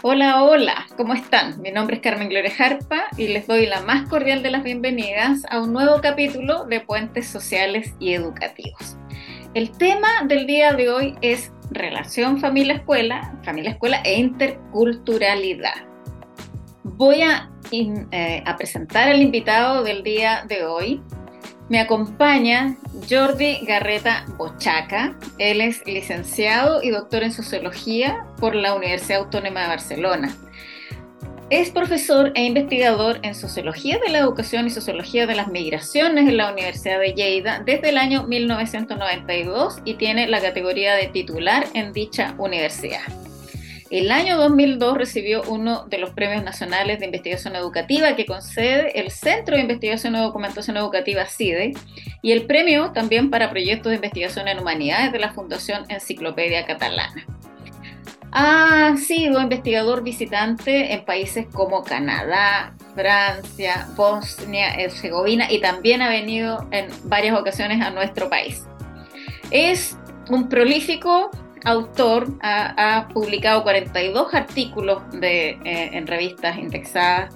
Hola, hola, ¿cómo están? Mi nombre es Carmen Gloria Jarpa y les doy la más cordial de las bienvenidas a un nuevo capítulo de Puentes Sociales y Educativos. El tema del día de hoy es relación familia-escuela, familia-escuela e interculturalidad. Voy a, eh, presentar al invitado del día de hoy, me acompaña Jordi Garreta Bochaca. Él es licenciado y doctor en sociología por la Universidad Autónoma de Barcelona. Es profesor e investigador en sociología de la educación y sociología de las migraciones en la Universidad de Lleida desde el año 1992 y tiene la categoría de titular en dicha universidad. El año 2002 recibió uno de los premios nacionales de investigación educativa que concede el Centro de Investigación y Documentación Educativa CIDE y el premio también para proyectos de investigación en humanidades de la Fundación Enciclopedia Catalana. Ha sido investigador visitante en países como Canadá, Francia, Bosnia, Herzegovina y también ha venido en varias ocasiones a nuestro país. Es un prolífico autor ha, publicado 42 artículos de, eh, en revistas indexadas,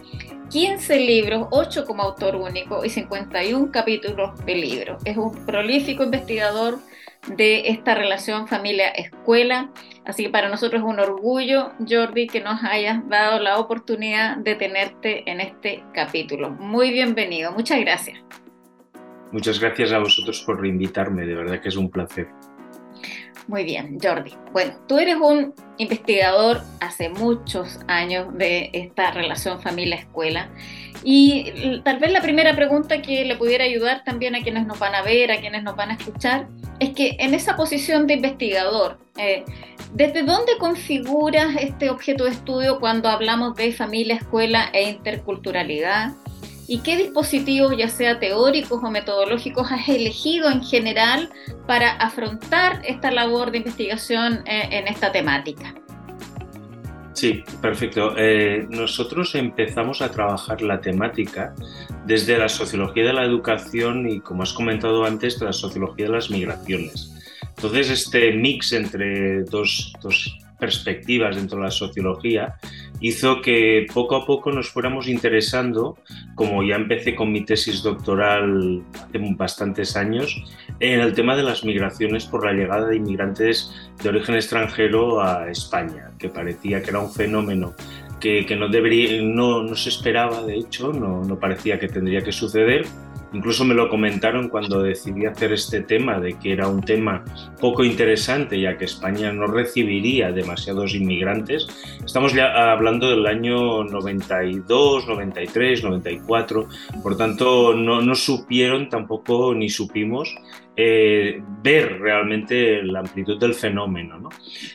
15 libros, 8 como autor único y 51 capítulos de libros. Es un prolífico investigador de esta relación familia-escuela. Así que para nosotros es un orgullo, Jordi, que nos hayas dado la oportunidad de tenerte en este capítulo. Muy bienvenido, muchas gracias. Muchas gracias a vosotros por invitarme, de verdad que es un placer. Muy bien, Jordi. Bueno, tú eres un investigador hace muchos años de esta relación familia-escuela y tal vez la primera pregunta que le pudiera ayudar también a quienes nos van a ver, a quienes nos van a escuchar, es que en esa posición de investigador, eh, ¿desde dónde configuras este objeto de estudio cuando hablamos de familia, escuela e interculturalidad? Y qué dispositivos, ya sea teóricos o metodológicos, has elegido en general para afrontar esta labor de investigación eh, en, esta temática. Sí, perfecto. Eh, nosotros empezamos a trabajar la temática desde la sociología de la educación y, como has comentado antes, la sociología de las migraciones. Entonces, este mix entre dos, dos perspectivas dentro de la sociología hizo que poco a poco nos fuéramos interesando, como ya empecé con mi tesis doctoral hace bastantes años, en el tema de las migraciones por la llegada de inmigrantes de origen extranjero a España, que parecía que era un fenómeno que, no, debería, no, no, se esperaba, de hecho, no, no parecía que tendría que suceder Incluso me lo comentaron cuando decidí hacer este tema, de que era un tema poco interesante, ya que España no recibiría demasiados inmigrantes. Estamos ya hablando del año 92, 93, 94, por tanto no, no supieron tampoco ni supimos eh, ver realmente la amplitud del fenómeno. ¿no?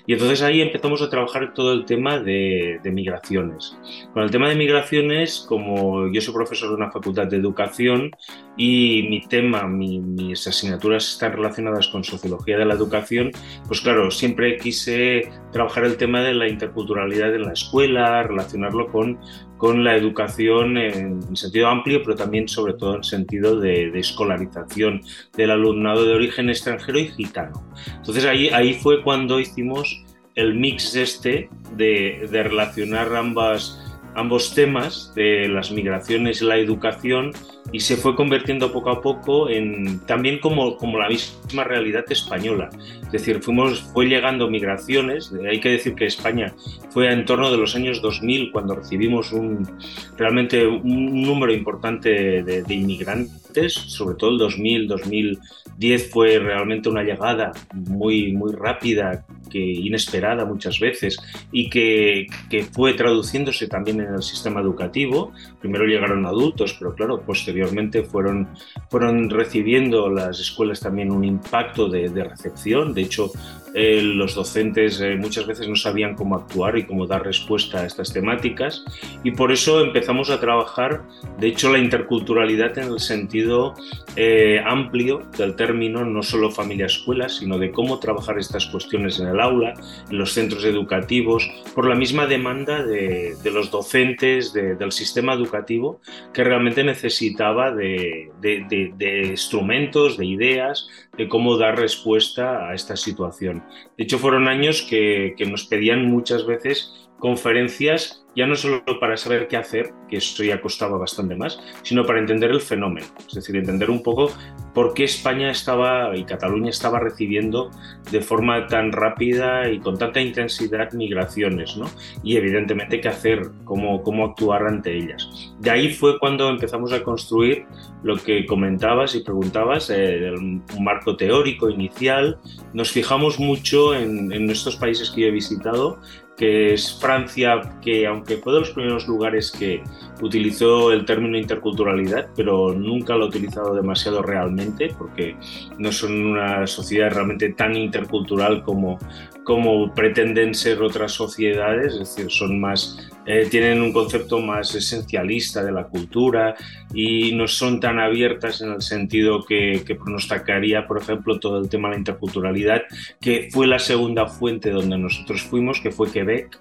Y entonces ahí empezamos a trabajar todo el tema de, migraciones. Con el tema de migraciones, como yo soy profesor de una facultad de educación y mi tema, mis asignaturas están relacionadas con sociología de la educación, pues claro, siempre quise trabajar el tema de la interculturalidad en la escuela, relacionarlo con con la educación en sentido amplio, pero también sobre todo en sentido de, escolarización del alumnado de origen extranjero y gitano. Entonces ahí, ahí fue cuando hicimos el mix este de, de relacionar ambas, ambos temas de las migraciones y la educación y se fue convirtiendo poco a poco en también como, como la misma realidad española. Es decir, fuimos, fue llegando migraciones, hay que decir que España fue en torno de los años 2000 cuando recibimos un, realmente un número importante de, de inmigrantes, sobre todo el 2000, 2010 fue realmente una llegada muy, muy rápida, que inesperada muchas veces y que, que fue traduciéndose también en el sistema educativo. Primero llegaron adultos, pero claro, posteriormente posteriormente fueron, fueron recibiendo las escuelas también un impacto de, de recepción. De hecho, eh, los docentes eh, muchas veces no sabían cómo actuar y cómo dar respuesta a estas temáticas y por eso empezamos a trabajar, de hecho, la interculturalidad en el sentido eh, amplio del término, no solo familia-escuela, sino de cómo trabajar estas cuestiones en el aula, en los centros educativos, por la misma demanda de, de los docentes, del sistema educativo, que realmente necesitaba de, de instrumentos, de ideas, de cómo dar respuesta a esta situación. De hecho, fueron años que, nos pedían muchas veces conferencias ya no solo para saber qué hacer, que eso ya costaba bastante más, sino para entender el fenómeno, es decir, entender un poco por qué España estaba y Cataluña estaba recibiendo de forma tan rápida y con tanta intensidad migraciones, ¿no? Y evidentemente qué hacer, cómo, cómo actuar ante ellas. De ahí fue cuando empezamos a construir lo que comentabas y preguntabas, eh, un marco teórico inicial. Nos fijamos mucho en, en estos países que yo he visitado, que es Francia, que aunque fue de los primeros lugares que utilizó el término interculturalidad, pero nunca lo ha utilizado demasiado realmente, porque no son una sociedad realmente tan intercultural como, como pretenden ser otras sociedades, es decir, son más, eh, tienen un concepto más esencialista de la cultura y no son tan abiertas en el sentido que, que pronosticaría, por ejemplo, todo el tema de la interculturalidad, que fue la segunda fuente donde nosotros fuimos, que fue Quebec,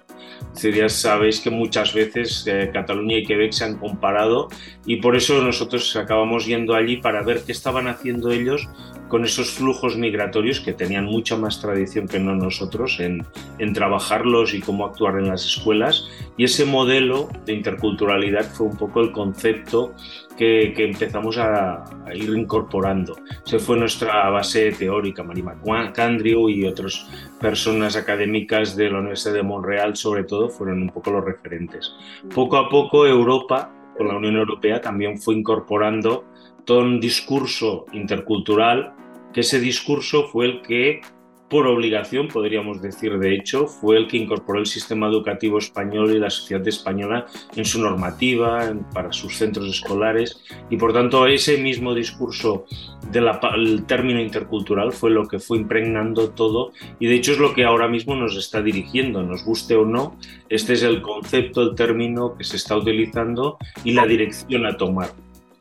ya sabéis que muchas veces eh, Cataluña y Quebec se han comparado y por eso nosotros acabamos yendo allí para ver qué estaban haciendo ellos con esos flujos migratorios que tenían mucha más tradición que no nosotros en, trabajarlos y cómo actuar en las escuelas. Y ese modelo de interculturalidad fue un poco el concepto que, empezamos a, ir incorporando. Se fue nuestra base teórica, Marima Candriu y otras personas académicas de la Universidad de Montreal, sobre todo, fueron un poco los referentes. Poco a poco Europa, con la Unión Europea, también fue incorporando todo un discurso intercultural, que ese discurso fue el que por obligación, podríamos decir, de hecho, fue el que incorporó el sistema educativo español y la sociedad española en su normativa, para sus centros escolares, y por tanto ese mismo discurso del término intercultural fue lo que fue impregnando todo, y de hecho es lo que ahora mismo nos está dirigiendo, nos guste o no, este es el concepto, el término que se está utilizando y la dirección a tomar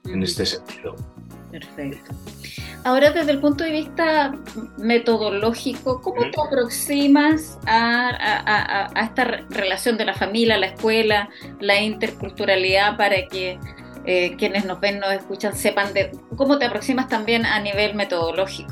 en este sentido. Perfecto. Ahora, desde el punto de vista metodológico, ¿cómo te aproximas a, esta relación de la familia, la escuela, la interculturalidad para que eh, quienes nos ven, nos escuchan, sepan de cómo te aproximas también a nivel metodológico?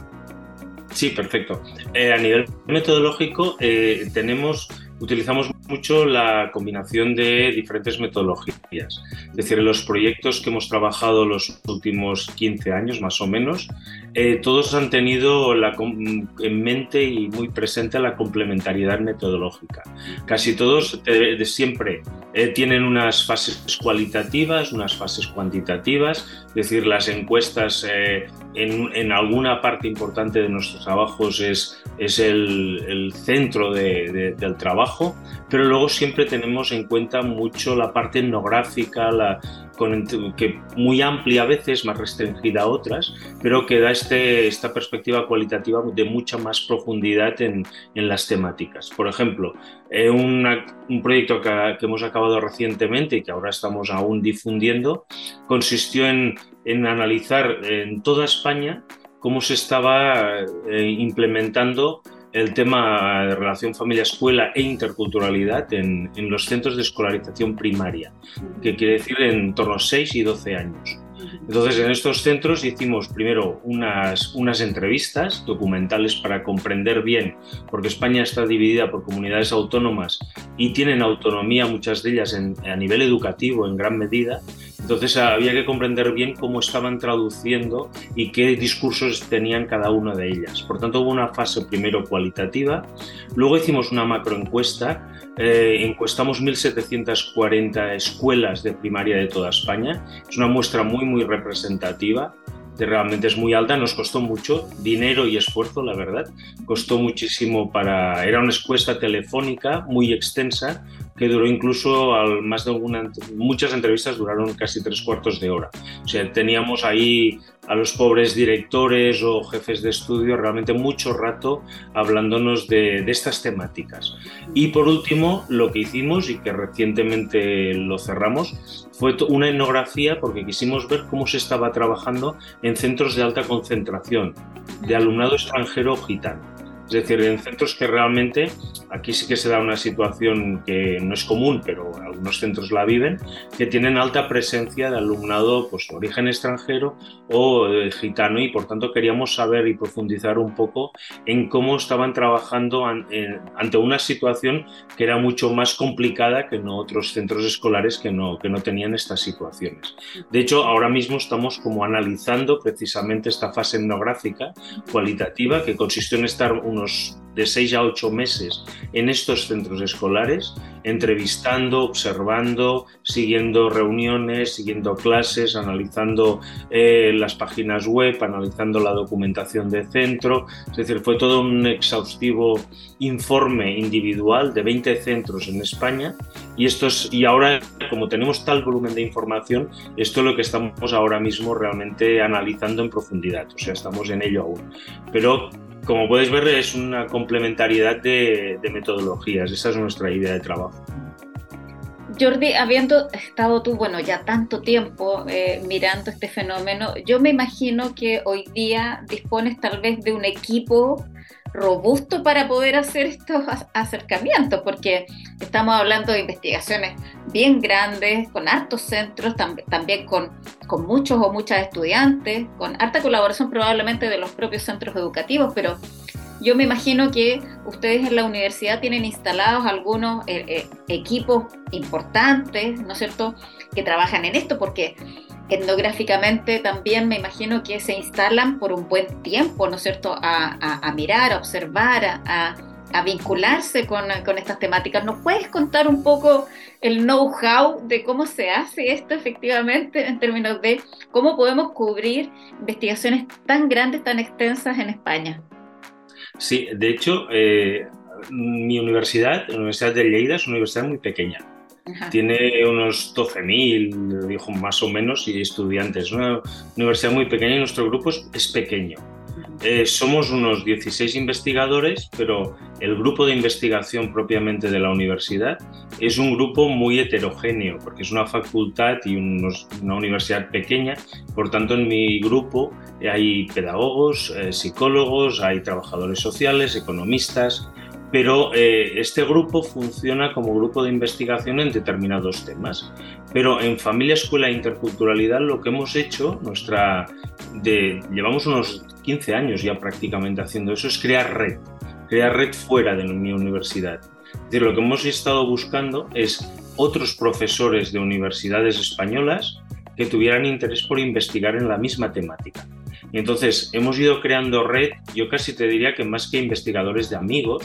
Sí, perfecto. Eh, a nivel metodológico eh, tenemos utilizamos mucho la combinación de diferentes metodologías. Es decir, los proyectos que hemos trabajado los últimos 15 años, más o menos, eh, todos han tenido la, en mente y muy presente la complementariedad metodológica. Casi todos de, siempre eh, tienen unas fases cualitativas, unas fases cuantitativas, es decir, las encuestas eh, en, en, alguna parte importante de nuestros trabajos es, es el, el centro de, del trabajo, pero luego siempre tenemos en cuenta mucho la parte etnográfica, la, con, que muy amplia a veces, más restringida a otras, pero que da este, esta perspectiva cualitativa de mucha más profundidad en, las temáticas. Por ejemplo, eh, un proyecto que, hemos acabado recientemente y que ahora estamos aún difundiendo consistió en, en analizar en toda España cómo se estaba eh, implementando el tema de relación familia-escuela e interculturalidad en, en, los centros de escolarización primaria, que quiere decir en torno a 6 y 12 años. Entonces, en estos centros hicimos primero unas, unas entrevistas documentales para comprender bien, porque España está dividida por comunidades autónomas y tienen autonomía muchas de ellas a nivel educativo en gran medida. Entonces había que comprender bien cómo estaban traduciendo y qué discursos tenían cada una de ellas. Por tanto, hubo una fase primero cualitativa, luego hicimos una macroencuesta eh, encuestamos 1.740 escuelas de primaria de toda España. Es una muestra muy, muy representativa. Realmente es muy alta, nos costó mucho dinero y esfuerzo, la verdad. Costó muchísimo para. Era una encuesta telefónica muy extensa, que duró incluso al, más de alguna, muchas entrevistas duraron casi tres cuartos de hora. O sea, teníamos ahí a los pobres directores o jefes de estudio realmente mucho rato hablándonos de, de, estas temáticas. Y por último, lo que hicimos y que recientemente lo cerramos fue una etnografía porque quisimos ver cómo se estaba trabajando en centros de alta concentración de alumnado extranjero gitano. Es decir, en centros que realmente aquí sí que se da una situación que no es común, pero algunos centros la viven, que tienen alta presencia de alumnado pues, de origen extranjero o gitano y por tanto queríamos saber y profundizar un poco en cómo estaban trabajando ante una situación que era mucho más complicada que en otros centros escolares que no, que no tenían estas situaciones. De hecho, ahora mismo estamos como analizando precisamente esta fase etnográfica cualitativa que consistió en estar unos de seis a ocho meses en estos centros escolares, entrevistando, observando, siguiendo reuniones, siguiendo clases, analizando eh, las páginas web, analizando la documentación de centro. Es decir, fue todo un exhaustivo informe individual de 20 centros en España y, estos, y ahora, como tenemos tal volumen de información, esto es lo que estamos ahora mismo realmente analizando en profundidad. O sea, estamos en ello aún. Pero como puedes ver, es una complementariedad de, metodologías. Esa es nuestra idea de trabajo. Jordi, habiendo estado tú, bueno, ya tanto tiempo eh, mirando este fenómeno, yo me imagino que hoy día dispones tal vez de un equipo robusto para poder hacer estos acercamientos, porque estamos hablando de investigaciones bien grandes, con hartos centros, también con, con muchos o muchas estudiantes, con harta colaboración probablemente de los propios centros educativos, pero yo me imagino que ustedes en la universidad tienen instalados algunos eh, eh, equipos importantes, ¿no es cierto?, que trabajan en esto, porque etnográficamente también me imagino que se instalan por un buen tiempo, ¿no es cierto?, a, mirar, a observar, a, vincularse con, estas temáticas. ¿Nos puedes contar un poco el know-how de cómo se hace esto efectivamente en términos de cómo podemos cubrir investigaciones tan grandes, tan extensas en España? Sí, de hecho, eh, mi universidad, la Universidad de Lleida, es una universidad muy pequeña tiene unos 12.000, dijo más o menos, y estudiantes. Es una universidad muy pequeña y nuestro grupo es, pequeño. Eh, somos unos 16 investigadores, pero el grupo de investigación propiamente de la universidad es un grupo muy heterogéneo, porque es una facultad y una universidad pequeña. Por tanto, en mi grupo hay pedagogos, eh, psicólogos, hay trabajadores sociales, economistas, pero eh, este grupo funciona como grupo de investigación en determinados temas. Pero en familia, escuela e interculturalidad lo que hemos hecho, nuestra, de, llevamos unos 15 años ya prácticamente haciendo eso, es crear red, crear red fuera de mi universidad. Es decir, lo que hemos estado buscando es otros profesores de universidades españolas que tuvieran interés por investigar en la misma temática. Y entonces hemos ido creando red, yo casi te diría que más que investigadores de amigos,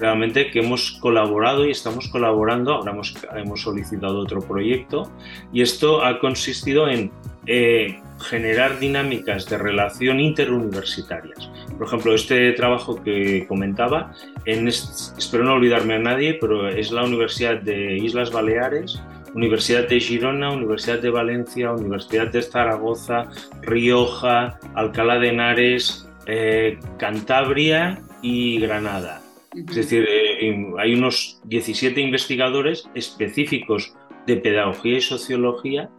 realmente que hemos colaborado y estamos colaborando, ahora hemos, hemos solicitado otro proyecto y esto ha consistido en eh, generar dinámicas de relación interuniversitarias. Por ejemplo, este trabajo que comentaba, en espero no olvidarme a nadie, pero es la Universidad de Islas Baleares, Universidad de Girona, Universidad de Valencia, Universidad de Zaragoza, Rioja, Alcalá de Henares, eh, Cantabria y Granada. Es decir, eh, hay unos 17 investigadores específicos de pedagogía y sociología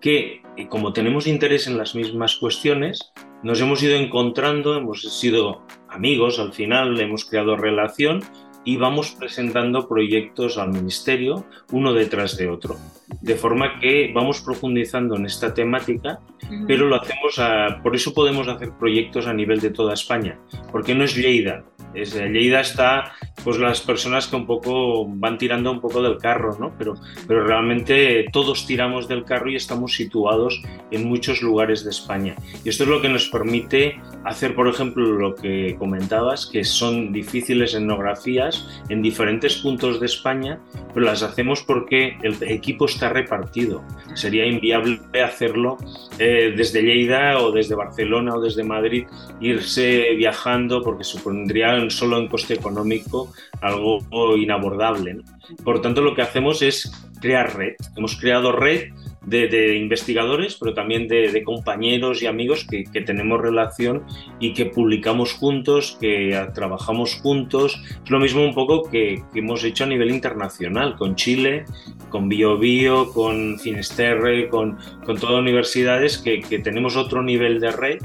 que, eh, como tenemos interés en las mismas cuestiones, nos hemos ido encontrando, hemos sido amigos al final, hemos creado relación y vamos presentando proyectos al ministerio uno detrás de otro. De forma que vamos profundizando en esta temática, pero lo hacemos a, por eso podemos hacer proyectos a nivel de toda España, porque no es Lleida, es, Lleida está pues las personas que un poco van tirando un poco del carro, ¿no? Pero, pero realmente todos tiramos del carro y estamos situados en muchos lugares de España. Y esto es lo que nos permite hacer, por ejemplo, lo que comentabas, que son difíciles etnografías en diferentes puntos de España, pero las hacemos porque el equipo está repartido. Sería inviable hacerlo eh, desde Lleida o desde Barcelona o desde Madrid, irse viajando porque supondría solo en coste económico algo inabordable. Por tanto, lo que hacemos es crear red. Hemos creado red de, investigadores, pero también de, compañeros y amigos que, tenemos relación y que publicamos juntos, que trabajamos juntos. Es lo mismo un poco que, hemos hecho a nivel internacional, con Chile, con BioBio, con Finisterre, con, todas universidades que tenemos otro nivel de red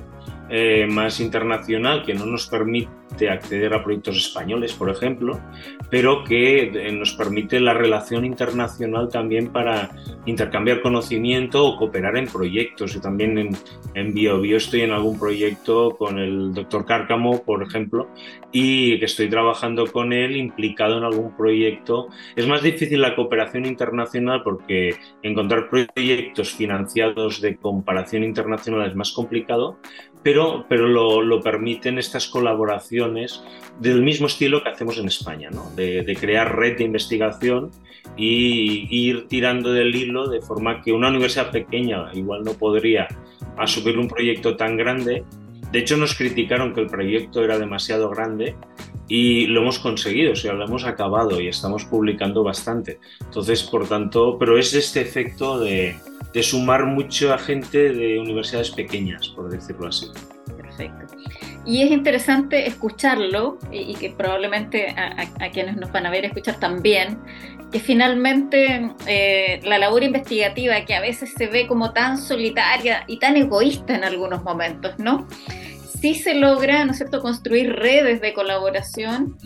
eh, más internacional que no nos permite acceder a proyectos españoles, por ejemplo, pero que eh, nos permite la relación internacional también para intercambiar conocimiento o cooperar en proyectos. Yo también en, en Bio, Bio estoy en algún proyecto con el doctor Cárcamo, por ejemplo, y que estoy trabajando con él implicado en algún proyecto. Es más difícil la cooperación internacional porque encontrar proyectos financiados de comparación internacional es más complicado, pero, pero lo, lo, permiten estas colaboraciones del mismo estilo que hacemos en España, ¿no? de, crear red de investigación y, ir tirando del hilo de forma que una universidad pequeña igual no podría asumir un proyecto tan grande. De hecho, nos criticaron que el proyecto era demasiado grande y lo hemos conseguido, o sea, lo hemos acabado y estamos publicando bastante. Entonces, por tanto, pero es este efecto de, de sumar mucho a gente de universidades pequeñas, por decirlo así. Perfecto. Y es interesante escucharlo, y, que probablemente a, quienes nos van a ver escuchar también, que finalmente eh, la labor investigativa, que a veces se ve como tan solitaria y tan egoísta en algunos momentos, ¿no? sí se logra, ¿no es cierto?, construir redes de colaboración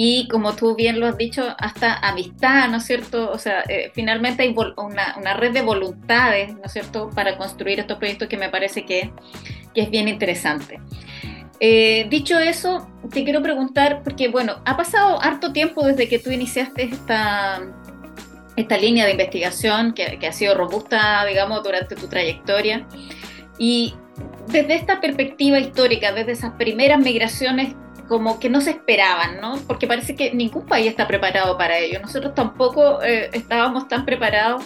y, como tú bien lo has dicho, hasta amistad, ¿no es cierto? O sea, eh, finalmente hay una, una, red de voluntades, ¿no es cierto?, para construir estos proyectos que me parece que, que es bien interesante. Eh, dicho eso, te quiero preguntar, porque bueno, ha pasado harto tiempo desde que tú iniciaste esta, esta línea de investigación que, que ha sido robusta, digamos, durante tu trayectoria. Y desde esta perspectiva histórica, desde esas primeras migraciones como que no se esperaban, ¿no? Porque parece que ningún país está preparado para ello. Nosotros tampoco eh, estábamos tan preparados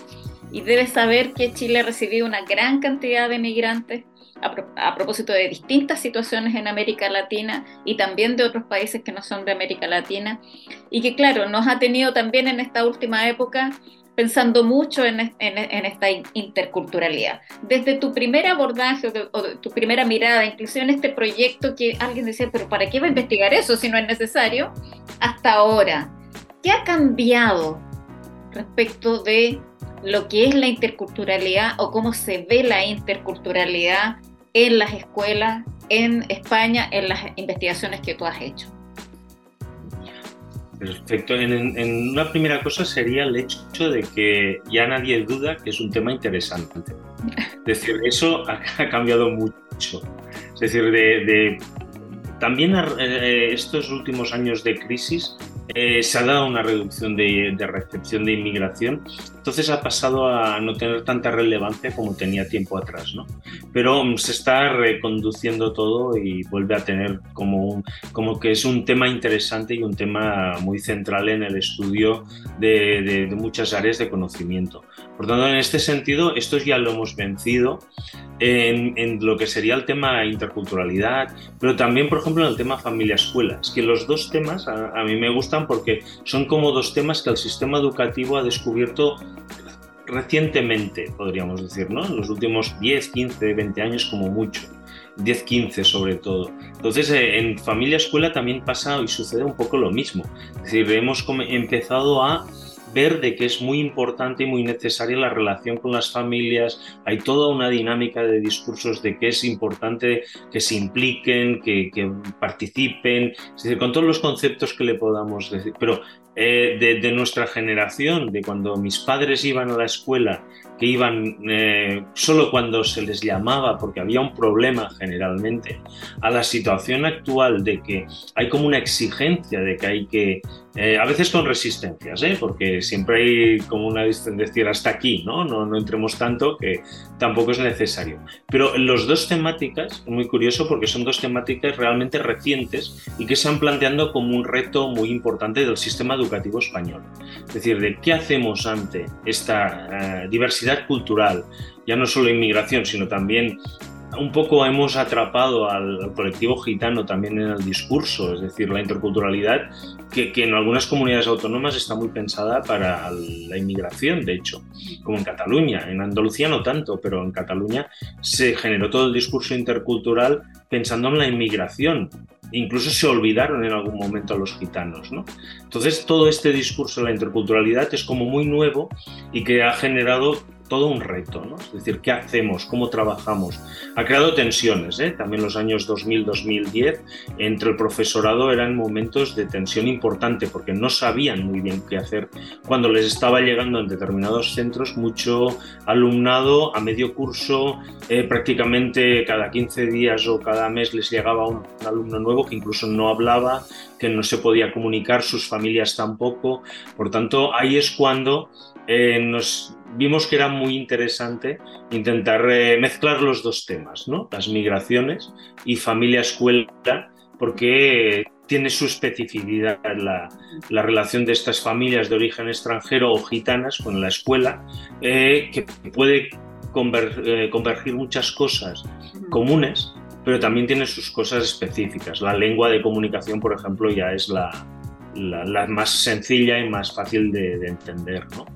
y debes saber que Chile ha recibido una gran cantidad de migrantes a, pro a, propósito de distintas situaciones en América Latina y también de otros países que no son de América Latina y que claro, nos ha tenido también en esta última época pensando mucho en, esta interculturalidad. Desde tu primer abordaje o, de, o de tu primera mirada, incluso en este proyecto que alguien decía, pero ¿para qué va a investigar eso si no es necesario? Hasta ahora, ¿qué ha cambiado respecto de lo que es la interculturalidad o cómo se ve la interculturalidad en las escuelas en España, en las investigaciones que tú has hecho? Perfecto. En, una primera cosa sería el hecho de que ya nadie duda que es un tema interesante. Es decir, eso ha, cambiado mucho. Es decir, de, también eh, estos últimos años de crisis eh, se ha dado una reducción de, recepción de inmigración, entonces ha pasado a no tener tanta relevancia como tenía tiempo atrás, ¿no? Pero um, se está reconduciendo todo y vuelve a tener como, un, como que es un tema interesante y un tema muy central en el estudio de, de, de muchas áreas de conocimiento. Por tanto, en este sentido, esto ya lo hemos vencido en, en, lo que sería el tema interculturalidad, pero también, por ejemplo, en el tema familia-escuela. Es que los dos temas a, a, mí me gustan porque son como dos temas que el sistema educativo ha descubierto recientemente, podríamos decir, ¿no? En los últimos 10, 15, 20 años como mucho. 10, 15 sobre todo. Entonces, eh, en familia-escuela también pasa y sucede un poco lo mismo. Es decir, hemos empezado a ver de que es muy importante y muy necesaria la relación con las familias. Hay toda una dinámica de discursos de que es importante que se impliquen, que, que participen, es decir, con todos los conceptos que le podamos decir. Pero eh, de, nuestra generación, de cuando mis padres iban a la escuela, que iban eh, solo cuando se les llamaba porque había un problema generalmente, a la situación actual de que hay como una exigencia de que hay que, eh, a veces con resistencias, ¿eh? porque siempre hay como una decir hasta aquí, ¿no? ¿no? Entremos tanto que tampoco es necesario. Pero los dos temáticas, muy curioso porque son dos temáticas realmente recientes y que se han planteando como un reto muy importante del sistema educativo español. Es decir, de qué hacemos ante esta uh, diversidad cultural, ya no solo inmigración, sino también un poco hemos atrapado al, colectivo gitano también en el discurso, es decir, la interculturalidad, que, que, en algunas comunidades autónomas está muy pensada para la inmigración, de hecho, como en Cataluña. En Andalucía no tanto, pero en Cataluña se generó todo el discurso intercultural pensando en la inmigración. Incluso se olvidaron en algún momento a los gitanos, ¿no? Entonces, todo este discurso de la interculturalidad es como muy nuevo y que ha generado todo un reto, ¿no? Es decir, ¿qué hacemos? ¿Cómo trabajamos? Ha creado tensiones, ¿eh? También los años 2000-2010 entre el profesorado eran momentos de tensión importante porque no sabían muy bien qué hacer cuando les estaba llegando en determinados centros mucho alumnado a medio curso, eh, prácticamente cada 15 días o cada mes les llegaba un alumno nuevo que incluso no hablaba, que no se podía comunicar, sus familias tampoco. Por tanto, ahí es cuando eh, nos vimos que era muy interesante intentar eh, mezclar los dos temas, ¿no? las migraciones y familia-escuela, porque tiene su especificidad la, la, relación de estas familias de origen extranjero o gitanas con la escuela, eh, que puede convergir muchas cosas comunes pero también tiene sus cosas específicas. La lengua de comunicación, por ejemplo, ya es la, la, más sencilla y más fácil de, entender, ¿no?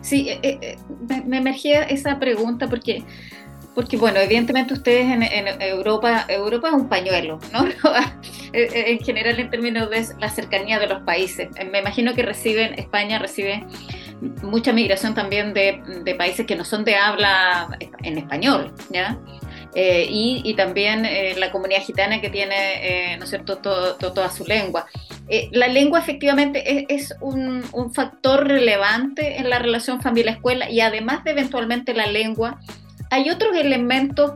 Sí, eh, eh, me, emergía esa pregunta porque, porque bueno, evidentemente ustedes en, Europa, Europa es un pañuelo, ¿no? en general en términos de la cercanía de los países. Me imagino que reciben, España recibe mucha migración también de, países que no son de habla en español, ¿ya? Eh, y, también eh, la comunidad gitana que tiene, eh, ¿no es cierto?, toda su lengua. La lengua efectivamente es, un, factor relevante en la relación familia-escuela y además de eventualmente la lengua, hay otros elementos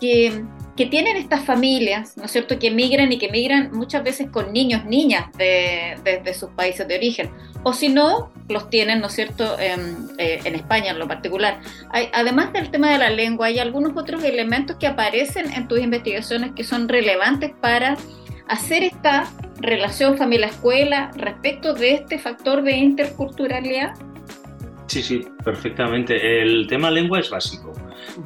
que, que tienen estas familias, ¿no es cierto?, que migran y que migran muchas veces con niños, niñas de, de, sus países de origen, o si no, los tienen, ¿no es cierto?, en, eh, en España en lo particular. Hay, además del tema de la lengua, hay algunos otros elementos que aparecen en tus investigaciones que son relevantes para hacer esta relación familia-escuela respecto de este factor de interculturalidad. Sí, sí, perfectamente. El tema lengua es básico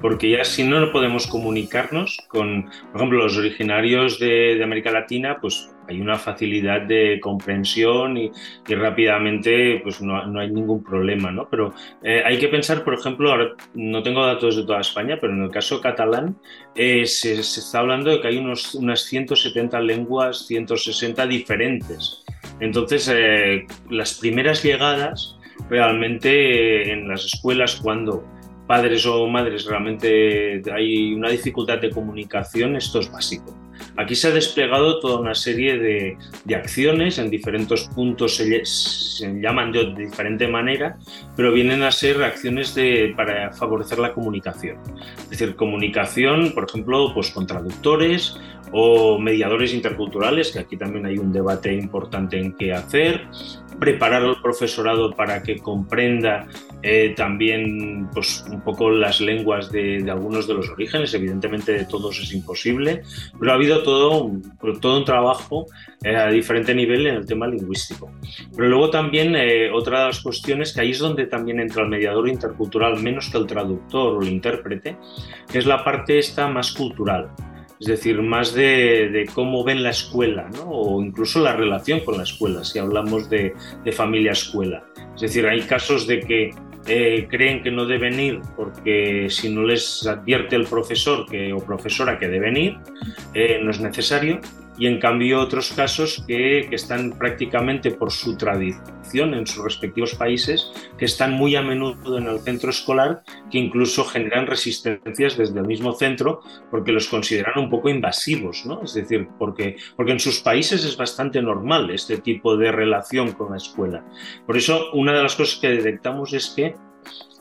porque ya si no podemos comunicarnos con, por ejemplo, los originarios de, América Latina, pues hay una facilidad de comprensión y, rápidamente pues no, no, hay ningún problema, ¿no? Pero eh, hay que pensar, por ejemplo, ahora no tengo datos de toda España, pero en el caso catalán eh, se, está hablando de que hay unos, unas 170 lenguas, 160 diferentes. Entonces, eh, las primeras llegadas realmente en las escuelas cuando padres o madres realmente hay una dificultad de comunicación, esto es básico. Aquí se ha desplegado toda una serie de, acciones en diferentes puntos, se, llaman de, diferente manera, pero vienen a ser acciones de, para favorecer la comunicación. Es decir, comunicación, por ejemplo, pues con traductores o mediadores interculturales, que aquí también hay un debate importante en qué hacer, preparar al profesorado para que comprenda eh, también pues, un poco las lenguas de, algunos de los orígenes, evidentemente de todos es imposible, pero ha habido todo, todo un trabajo eh, a diferente nivel en el tema lingüístico. Pero luego también eh, otra de las cuestiones que ahí es donde también entra el mediador intercultural, menos que el traductor o el intérprete, es la parte esta más cultural es decir, más de, cómo ven la escuela, o incluso la relación con la escuela, si hablamos de, familia-escuela. Es decir, hay casos de que eh, creen que no deben ir porque si no les advierte el profesor que, o profesora que deben ir, eh, no es necesario, y en cambio otros casos que, están prácticamente por su tradición en sus respectivos países, que están muy a menudo en el centro escolar, que incluso generan resistencias desde el mismo centro porque los consideran un poco invasivos, ¿no? Es decir, porque, porque en sus países es bastante normal este tipo de relación con la escuela. Por eso, una de las cosas que detectamos es que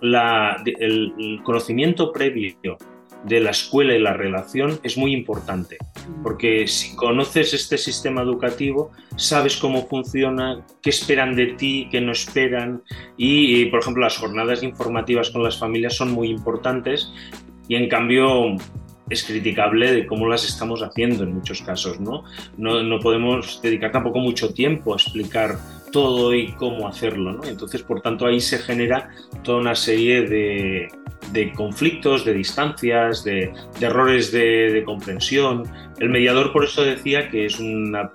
el conocimiento previo de la escuela y la relación es muy importante, porque si conoces este sistema educativo, sabes cómo funciona, qué esperan de ti, qué no esperan, y, por ejemplo las jornadas informativas con las familias son muy importantes y en cambio es criticable de cómo las estamos haciendo en muchos casos, ¿no? No, no podemos dedicar tampoco mucho tiempo a explicar todo y cómo hacerlo. Entonces, por tanto, ahí se genera toda una serie de, de conflictos, de distancias, de, errores de, comprensión. El mediador por eso decía que es una,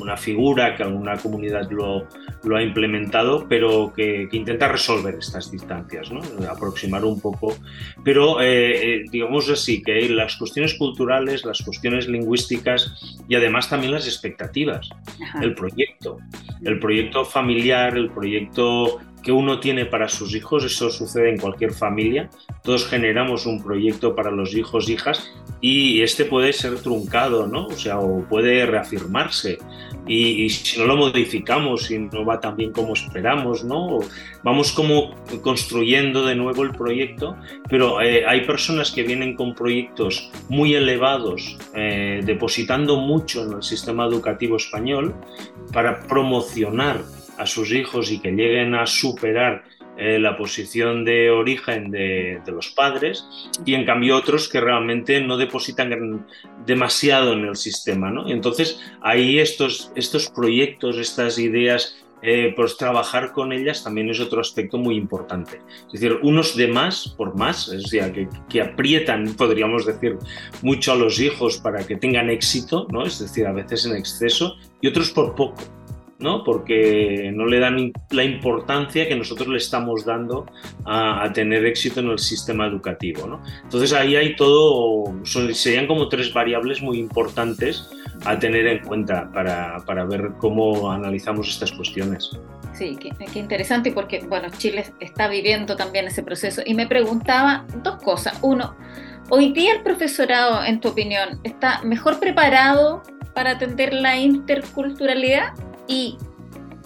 una figura que alguna comunidad lo, lo ha implementado, pero que, intenta resolver estas distancias, ¿no? aproximar un poco. Pero eh, eh, digamos así, que las cuestiones culturales, las cuestiones lingüísticas y además también las expectativas, el proyecto, el proyecto familiar, el proyecto que uno tiene para sus hijos, eso sucede en cualquier familia, todos generamos un proyecto para los hijos, hijas, y este puede ser truncado, ¿no? O sea, o puede reafirmarse, y, si no lo modificamos, y no va tan bien como esperamos, ¿no? Vamos como construyendo de nuevo el proyecto, pero eh, hay personas que vienen con proyectos muy elevados, eh, depositando mucho en el sistema educativo español para promocionar a sus hijos y que lleguen a superar eh, la posición de origen de, los padres y en cambio otros que realmente no depositan demasiado en el sistema. ¿no? entonces ahí estos, estos proyectos, estas ideas, eh, pues trabajar con ellas también es otro aspecto muy importante. Es decir, unos de más por más, es decir, que, que, aprietan, podríamos decir, mucho a los hijos para que tengan éxito, ¿no? es decir, a veces en exceso, y otros por poco. ¿No? porque no le dan la importancia que nosotros le estamos dando a, tener éxito en el sistema educativo. ¿no? Entonces ahí hay todo, serían como tres variables muy importantes a tener en cuenta para, para ver cómo analizamos estas cuestiones. Sí, qué, qué, interesante porque, bueno, Chile está viviendo también ese proceso y me preguntaba dos cosas. Uno, hoy día el profesorado, en tu opinión, está mejor preparado para atender la interculturalidad y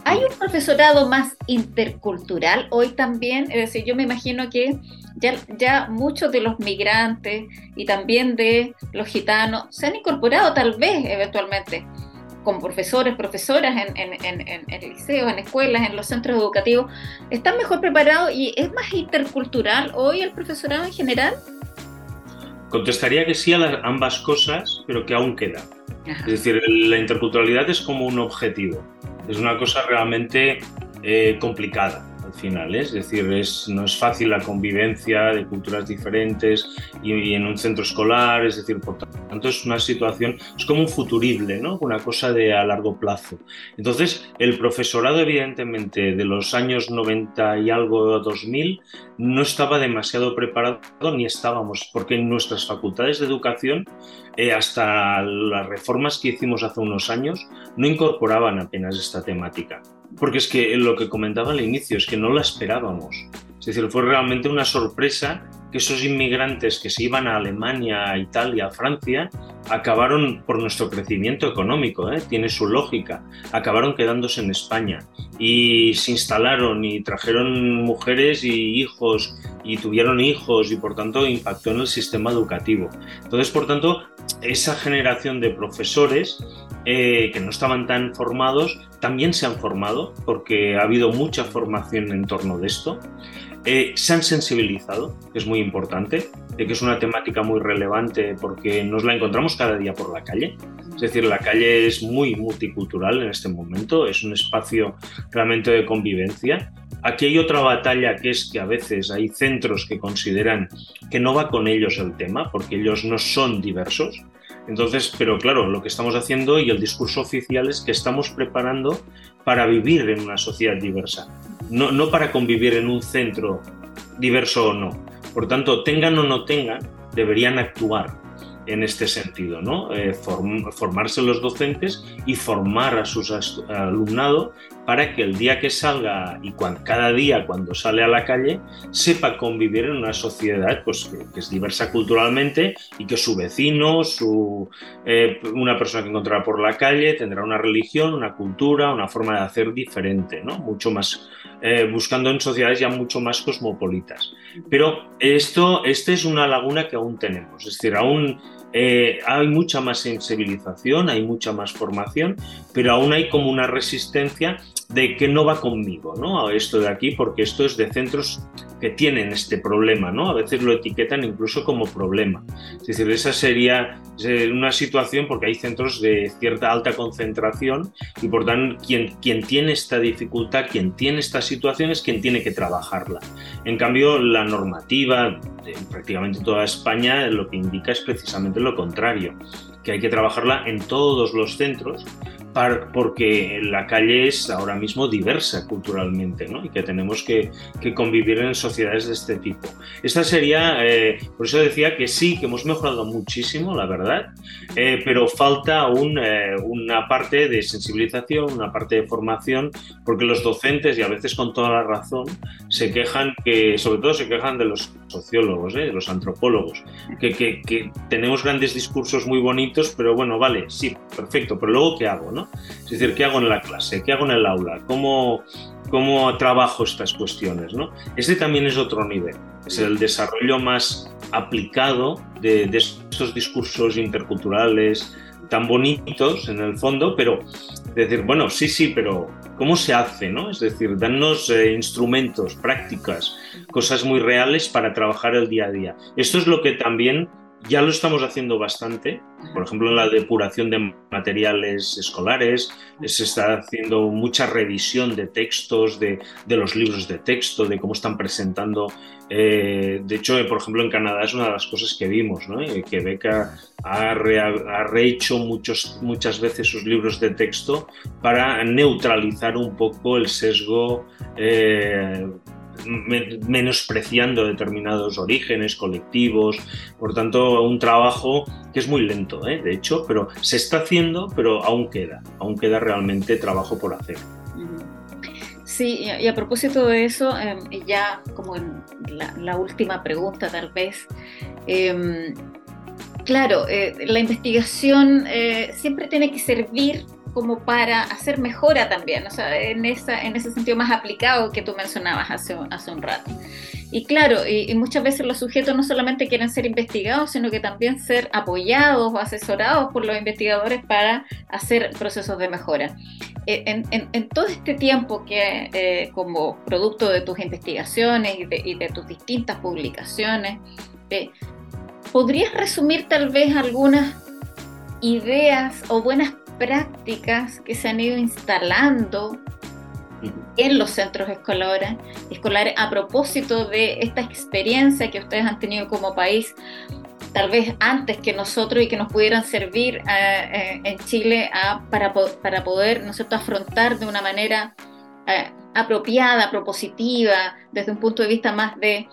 hay un profesorado más intercultural hoy también, es decir, yo me imagino que ya, muchos de los migrantes y también de los gitanos se han incorporado tal vez eventualmente con profesores, profesoras en, en, en, en, liceos, en escuelas, en los centros educativos, ¿están mejor preparados y es más intercultural hoy el profesorado en general? Contestaría que sí a ambas cosas, pero que aún queda. Es decir, la interculturalidad es como un objetivo, es una cosa realmente eh, complicada final. ¿eh? Es decir, es, no es fácil la convivencia de culturas diferentes y, en un centro escolar, es decir, por tanto es una situación, es como un futurible, ¿no? una cosa de a largo plazo. Entonces, el profesorado, evidentemente, de los años 90 y algo 2000, no estaba demasiado preparado ni estábamos, porque en nuestras facultades de educación, eh, hasta las reformas que hicimos hace unos años, no incorporaban apenas esta temática. Porque es que lo que comentaba al inicio es que no la esperábamos. Es decir, fue realmente una sorpresa que esos inmigrantes que se iban a Alemania, a Italia, a Francia, acabaron por nuestro crecimiento económico, ¿eh? tiene su lógica, acabaron quedándose en España y se instalaron y trajeron mujeres y hijos y tuvieron hijos y por tanto impactó en el sistema educativo. Entonces, por tanto, esa generación de profesores eh, que no estaban tan formados también se han formado porque ha habido mucha formación en torno de esto. Eh, se han sensibilizado, que es muy importante, que es una temática muy relevante porque nos la encontramos cada día por la calle. Es decir, la calle es muy multicultural en este momento, es un espacio realmente de convivencia. Aquí hay otra batalla que es que a veces hay centros que consideran que no va con ellos el tema porque ellos no son diversos entonces, pero claro, lo que estamos haciendo y el discurso oficial es que estamos preparando para vivir en una sociedad diversa, no, no para convivir en un centro diverso o no. Por tanto, tengan o no tengan, deberían actuar en este sentido, ¿no? Eh, formarse los docentes y formar a su alumnado para que el día que salga y cada día cuando sale a la calle sepa convivir en una sociedad pues, que, es diversa culturalmente y que su vecino, su, eh, una persona que encontrará por la calle tendrá una religión, una cultura, una forma de hacer diferente, ¿no? mucho más eh, buscando en sociedades ya mucho más cosmopolitas. Pero esto, esta es una laguna que aún tenemos, es decir, aún eh, hay mucha más sensibilización, hay mucha más formación, pero aún hay como una resistencia de que no va conmigo, ¿no? Esto de aquí, porque esto es de centros que tienen este problema, ¿no? A veces lo etiquetan incluso como problema. Es decir, esa sería una situación porque hay centros de cierta alta concentración y por tanto quien, quien tiene esta dificultad, quien tiene esta situación es quien tiene que trabajarla. En cambio, la normativa de prácticamente toda España lo que indica es precisamente lo contrario, que hay que trabajarla en todos los centros porque la calle es ahora mismo diversa culturalmente ¿no? y que tenemos que, convivir en sociedades de este tipo. Esta sería, eh, por eso decía que sí, que hemos mejorado muchísimo, la verdad, eh, pero falta aún eh, una parte de sensibilización, una parte de formación, porque los docentes, y a veces con toda la razón, se quejan que, sobre todo se quejan de los sociólogos, de los antropólogos, que, que tenemos grandes discursos muy bonitos, pero bueno, vale, sí, perfecto, pero luego ¿qué hago? ¿no? Es decir, ¿qué hago en la clase? ¿Qué hago en el aula? ¿Cómo, cómo trabajo estas cuestiones? ¿no? Este también es otro nivel, es el desarrollo más aplicado de, estos discursos interculturales tan bonitos en el fondo, pero decir, bueno, sí, sí, pero ¿cómo se hace? ¿no? Es decir, danos eh, instrumentos, prácticas, cosas muy reales para trabajar el día a día. Esto es lo que también ya lo estamos haciendo bastante, por ejemplo, en la depuración de materiales escolares, se está haciendo mucha revisión de textos, de, los libros de texto, de cómo están presentando. Eh, de hecho, por ejemplo, en Canadá es una de las cosas que vimos, ¿no? Eh, que Beca ha, rehecho muchos, muchas veces sus libros de texto para neutralizar un poco el sesgo. Eh, menospreciando determinados orígenes colectivos. Por tanto, un trabajo que es muy lento, ¿eh? de hecho, pero se está haciendo, pero aún queda, aún queda realmente trabajo por hacer. Sí, y a propósito de eso, em, ya como en la, última pregunta tal vez, em, claro, eh, la investigación eh, siempre tiene que servir como para hacer mejora también, o sea, en, esa, en ese sentido más aplicado que tú mencionabas hace, hace un rato. Y claro, y, muchas veces los sujetos no solamente quieren ser investigados, sino que también ser apoyados o asesorados por los investigadores para hacer procesos de mejora. Eh, en, en, todo este tiempo que eh, como producto de tus investigaciones y de, y de tus distintas publicaciones, eh, ¿podrías resumir tal vez algunas ideas o buenas prácticas que se han ido instalando en los centros escolares, escolares a propósito de esta experiencia que ustedes han tenido como país, tal vez antes que nosotros y que nos pudieran servir eh, eh, en Chile para, para poder nosotros afrontar de una manera eh, apropiada, propositiva, desde un punto de vista más de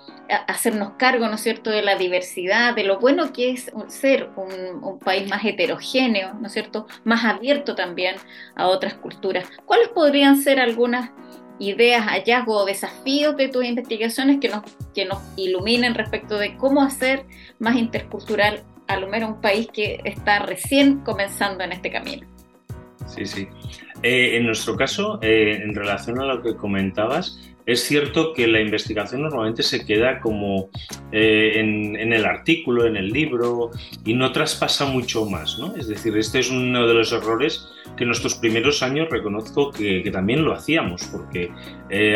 hacernos cargo, ¿no es cierto?, de la diversidad, de lo bueno que es ser un, país más heterogéneo, ¿no es cierto?, más abierto también a otras culturas. ¿Cuáles podrían ser algunas ideas, hallazgos o desafíos de tus investigaciones que nos, que nos iluminen respecto de cómo hacer más intercultural a lo menos un país que está recién comenzando en este camino? Sí, sí. Eh, en nuestro caso, eh, en relación a lo que comentabas, es cierto que la investigación normalmente se queda como eh, en, el artículo, en el libro, y no traspasa mucho más, ¿no? Es decir, este es uno de los errores que en nuestros primeros años reconozco que, también lo hacíamos, porque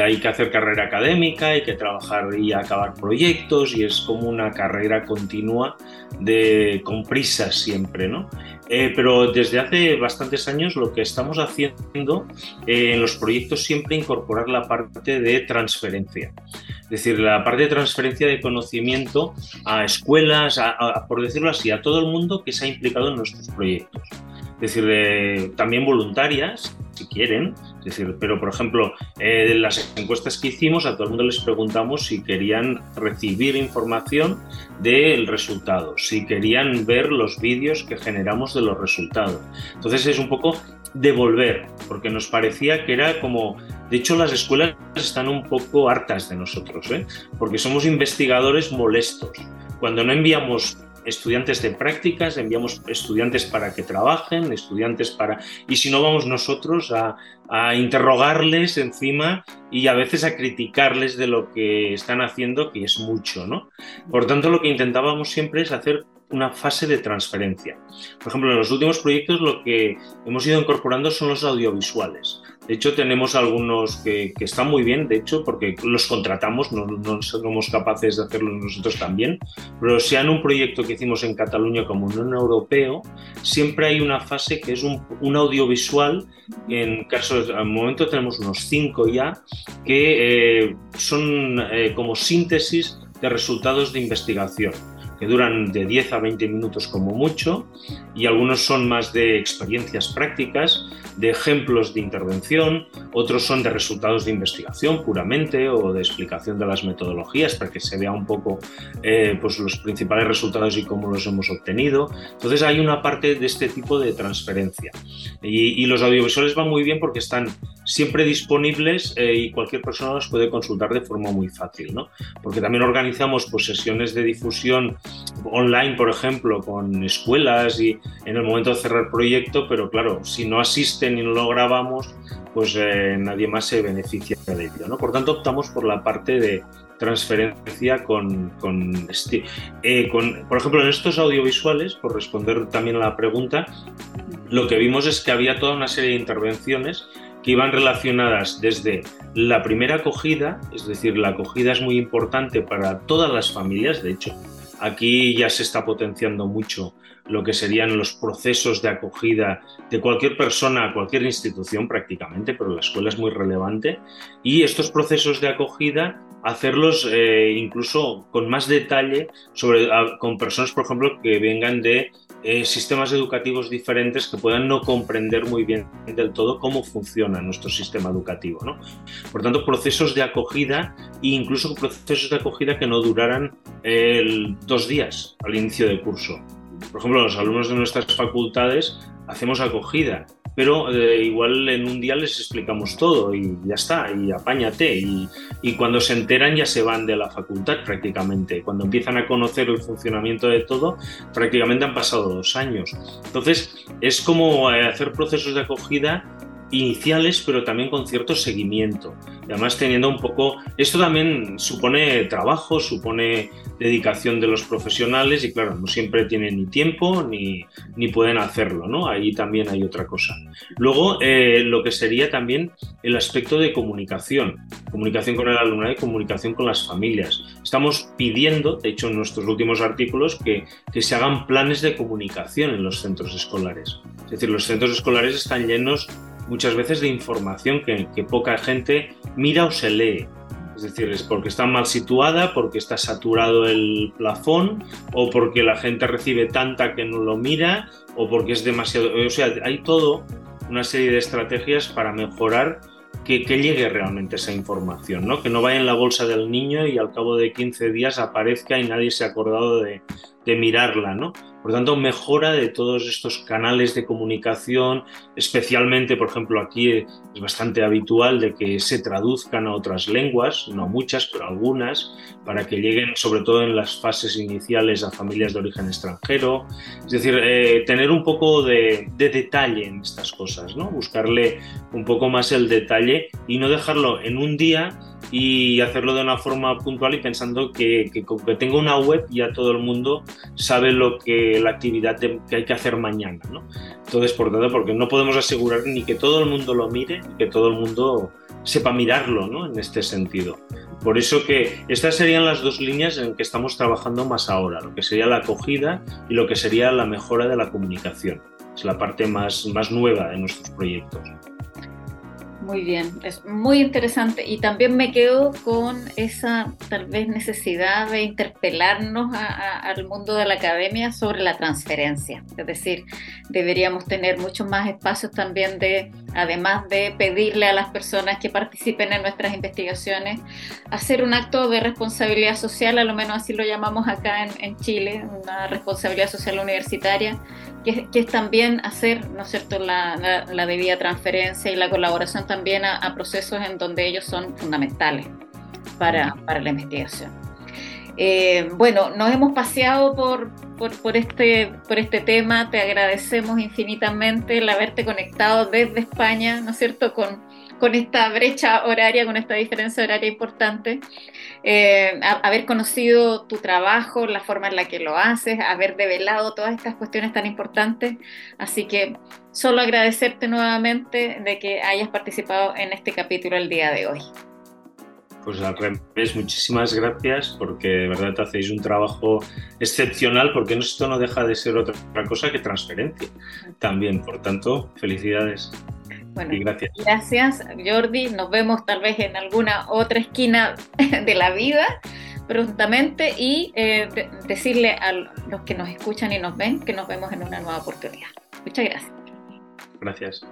hay que hacer carrera académica, hay que trabajar y acabar proyectos, y es como una carrera continua de, con prisas siempre, ¿no? Eh, pero desde hace bastantes años lo que estamos haciendo eh, en los proyectos siempre incorporar la parte de transferencia. Es decir, la parte de transferencia de conocimiento a escuelas, por decirlo así, a todo el mundo que se ha implicado en nuestros proyectos. Es decir, también voluntarias, si quieren, decir, pero por ejemplo, eh, las encuestas que hicimos, a todo el mundo les preguntamos si querían recibir información del resultado, si querían ver los vídeos que generamos de los resultados. Entonces es un poco devolver, porque nos parecía que era como, de hecho las escuelas están un poco hartas de nosotros, ¿eh? porque somos investigadores molestos. Cuando no enviamos estudiantes de prácticas, enviamos estudiantes para que trabajen, estudiantes para... Y si no, vamos nosotros a, interrogarles encima y a veces a criticarles de lo que están haciendo, que es mucho, ¿no? Por tanto, lo que intentábamos siempre es hacer una fase de transferencia. Por ejemplo, en los últimos proyectos lo que hemos ido incorporando son los audiovisuales. De hecho, tenemos algunos que, están muy bien, de hecho, porque los contratamos, no, no, somos capaces de hacerlo nosotros también, pero si en un proyecto que hicimos en Cataluña como Unión Europeo, siempre hay una fase que es un, audiovisual, en caso, al momento tenemos unos cinco ya, que eh, son eh, como síntesis de resultados de investigación duran de 10 a 20 minutos como mucho, y algunos son más de experiencias prácticas, de ejemplos de intervención, otros son de resultados de investigación puramente o de explicación de las metodologías para que se vea un poco eh, pues los principales resultados y cómo los hemos obtenido. Entonces hay una parte de este tipo de transferencia. Y, los audiovisuales van muy bien porque están siempre disponibles eh, y cualquier persona los puede consultar de forma muy fácil, ¿no? Porque también organizamos pues, sesiones de difusión online, por ejemplo, con escuelas y en el momento de cerrar proyecto, pero claro, si no asisten y no lo grabamos, pues eh, nadie más se beneficia de ello, ¿no? Por tanto, optamos por la parte de transferencia con, con, eh, con, por ejemplo, en estos audiovisuales, por responder también a la pregunta, lo que vimos es que había toda una serie de intervenciones que iban relacionadas desde la primera acogida, es decir, la acogida es muy importante para todas las familias, de hecho, aquí ya se está potenciando mucho lo que serían los procesos de acogida de cualquier persona, cualquier institución prácticamente, pero la escuela es muy relevante, y estos procesos de acogida hacerlos eh, incluso con más detalle sobre, con personas, por ejemplo, que vengan de eh, sistemas educativos diferentes que puedan no comprender muy bien del todo cómo funciona nuestro sistema educativo. Por tanto, procesos de acogida e incluso procesos de acogida que no duraran dos días al inicio del curso. Por ejemplo, los alumnos de nuestras facultades hacemos acogida pero eh, igual en un día les explicamos todo y ya está, y apáñate. Y, y, cuando se enteran ya se van de la facultad prácticamente. Cuando empiezan a conocer el funcionamiento de todo, prácticamente han pasado dos años. Entonces, es como eh, hacer procesos de acogida iniciales, pero también con cierto seguimiento. Y además teniendo un poco, esto también supone trabajo, supone dedicación de los profesionales y claro, no siempre tienen ni tiempo ni, ni pueden hacerlo, ¿no? Ahí también hay otra cosa. Luego, eh, lo que sería también el aspecto de comunicación, comunicación con el alumnado y comunicación con las familias. Estamos pidiendo, de hecho en nuestros últimos artículos, que, que se hagan planes de comunicación en los centros escolares. Es decir, los centros escolares están llenos muchas veces de información que, poca gente mira o se lee. Es decir, es porque está mal situada, porque está saturado el plafón, o porque la gente recibe tanta que no lo mira, o porque es demasiado. O sea, hay todo una serie de estrategias para mejorar que, que, llegue realmente esa información, ¿no? que no vaya en la bolsa del niño y al cabo de 15 días aparezca y nadie se ha acordado de, de mirarla. ¿no? Por tanto, mejora de todos estos canales de comunicación, especialmente, por ejemplo, aquí es bastante habitual de que se traduzcan a otras lenguas, no muchas, pero algunas, para que lleguen sobre todo en las fases iniciales a familias de origen extranjero. Es decir, eh, tener un poco de, detalle en estas cosas, ¿no? buscarle un poco más el detalle y no dejarlo en un día y hacerlo de una forma puntual y pensando que, que, una web ya todo el mundo sabe lo que la actividad que hay que hacer mañana. ¿no? Entonces, por tanto, porque no podemos asegurar ni que todo el mundo lo mire, ni que todo el mundo sepa mirarlo ¿no? en este sentido. Por eso que estas serían las dos líneas en que estamos trabajando más ahora, lo que sería la acogida y lo que sería la mejora de la comunicación. Es la parte más, más nueva de nuestros proyectos. Muy bien, es muy interesante y también me quedo con esa tal vez necesidad de interpelarnos al mundo de la academia sobre la transferencia. Es decir, deberíamos tener muchos más espacios también de, además de pedirle a las personas que participen en nuestras investigaciones, hacer un acto de responsabilidad social, a lo menos así lo llamamos acá en, en Chile, una responsabilidad social universitaria que, es también hacer, ¿no es cierto?, la, la, debida transferencia y la colaboración también a, procesos en donde ellos son fundamentales para, para la investigación. Eh, bueno, nos hemos paseado por, por, por, este, por este tema, te agradecemos infinitamente el haberte conectado desde España, ¿no es cierto?, con, con esta brecha horaria, con esta diferencia horaria importante. Eh, haber conocido tu trabajo, la forma en la que lo haces, haber develado todas estas cuestiones tan importantes. Así que solo agradecerte nuevamente de que hayas participado en este capítulo el día de hoy. Pues al revés, muchísimas gracias porque de verdad hacéis un trabajo excepcional porque esto no deja de ser otra cosa que transferencia también. Por tanto, felicidades. Bueno, gracias. gracias Jordi. Nos vemos tal vez en alguna otra esquina de la vida. prontamente y eh, decirle a los que nos escuchan y nos ven que nos vemos en una nueva oportunidad. Muchas gracias. Gracias.